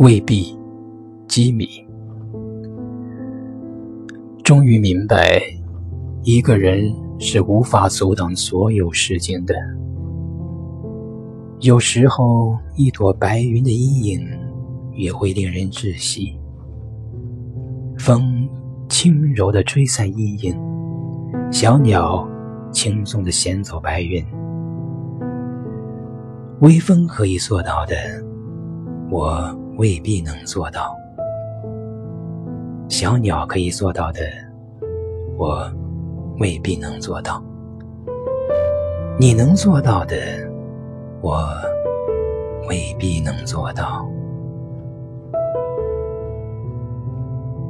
未必，机米。终于明白，一个人是无法阻挡所有事情的。有时候，一朵白云的阴影也会令人窒息。风轻柔地吹散阴影，小鸟轻松地衔走白云。微风可以做到的，我未必能做到；小鸟可以做到的，我未必能做到。你能做到的，我未必能做到。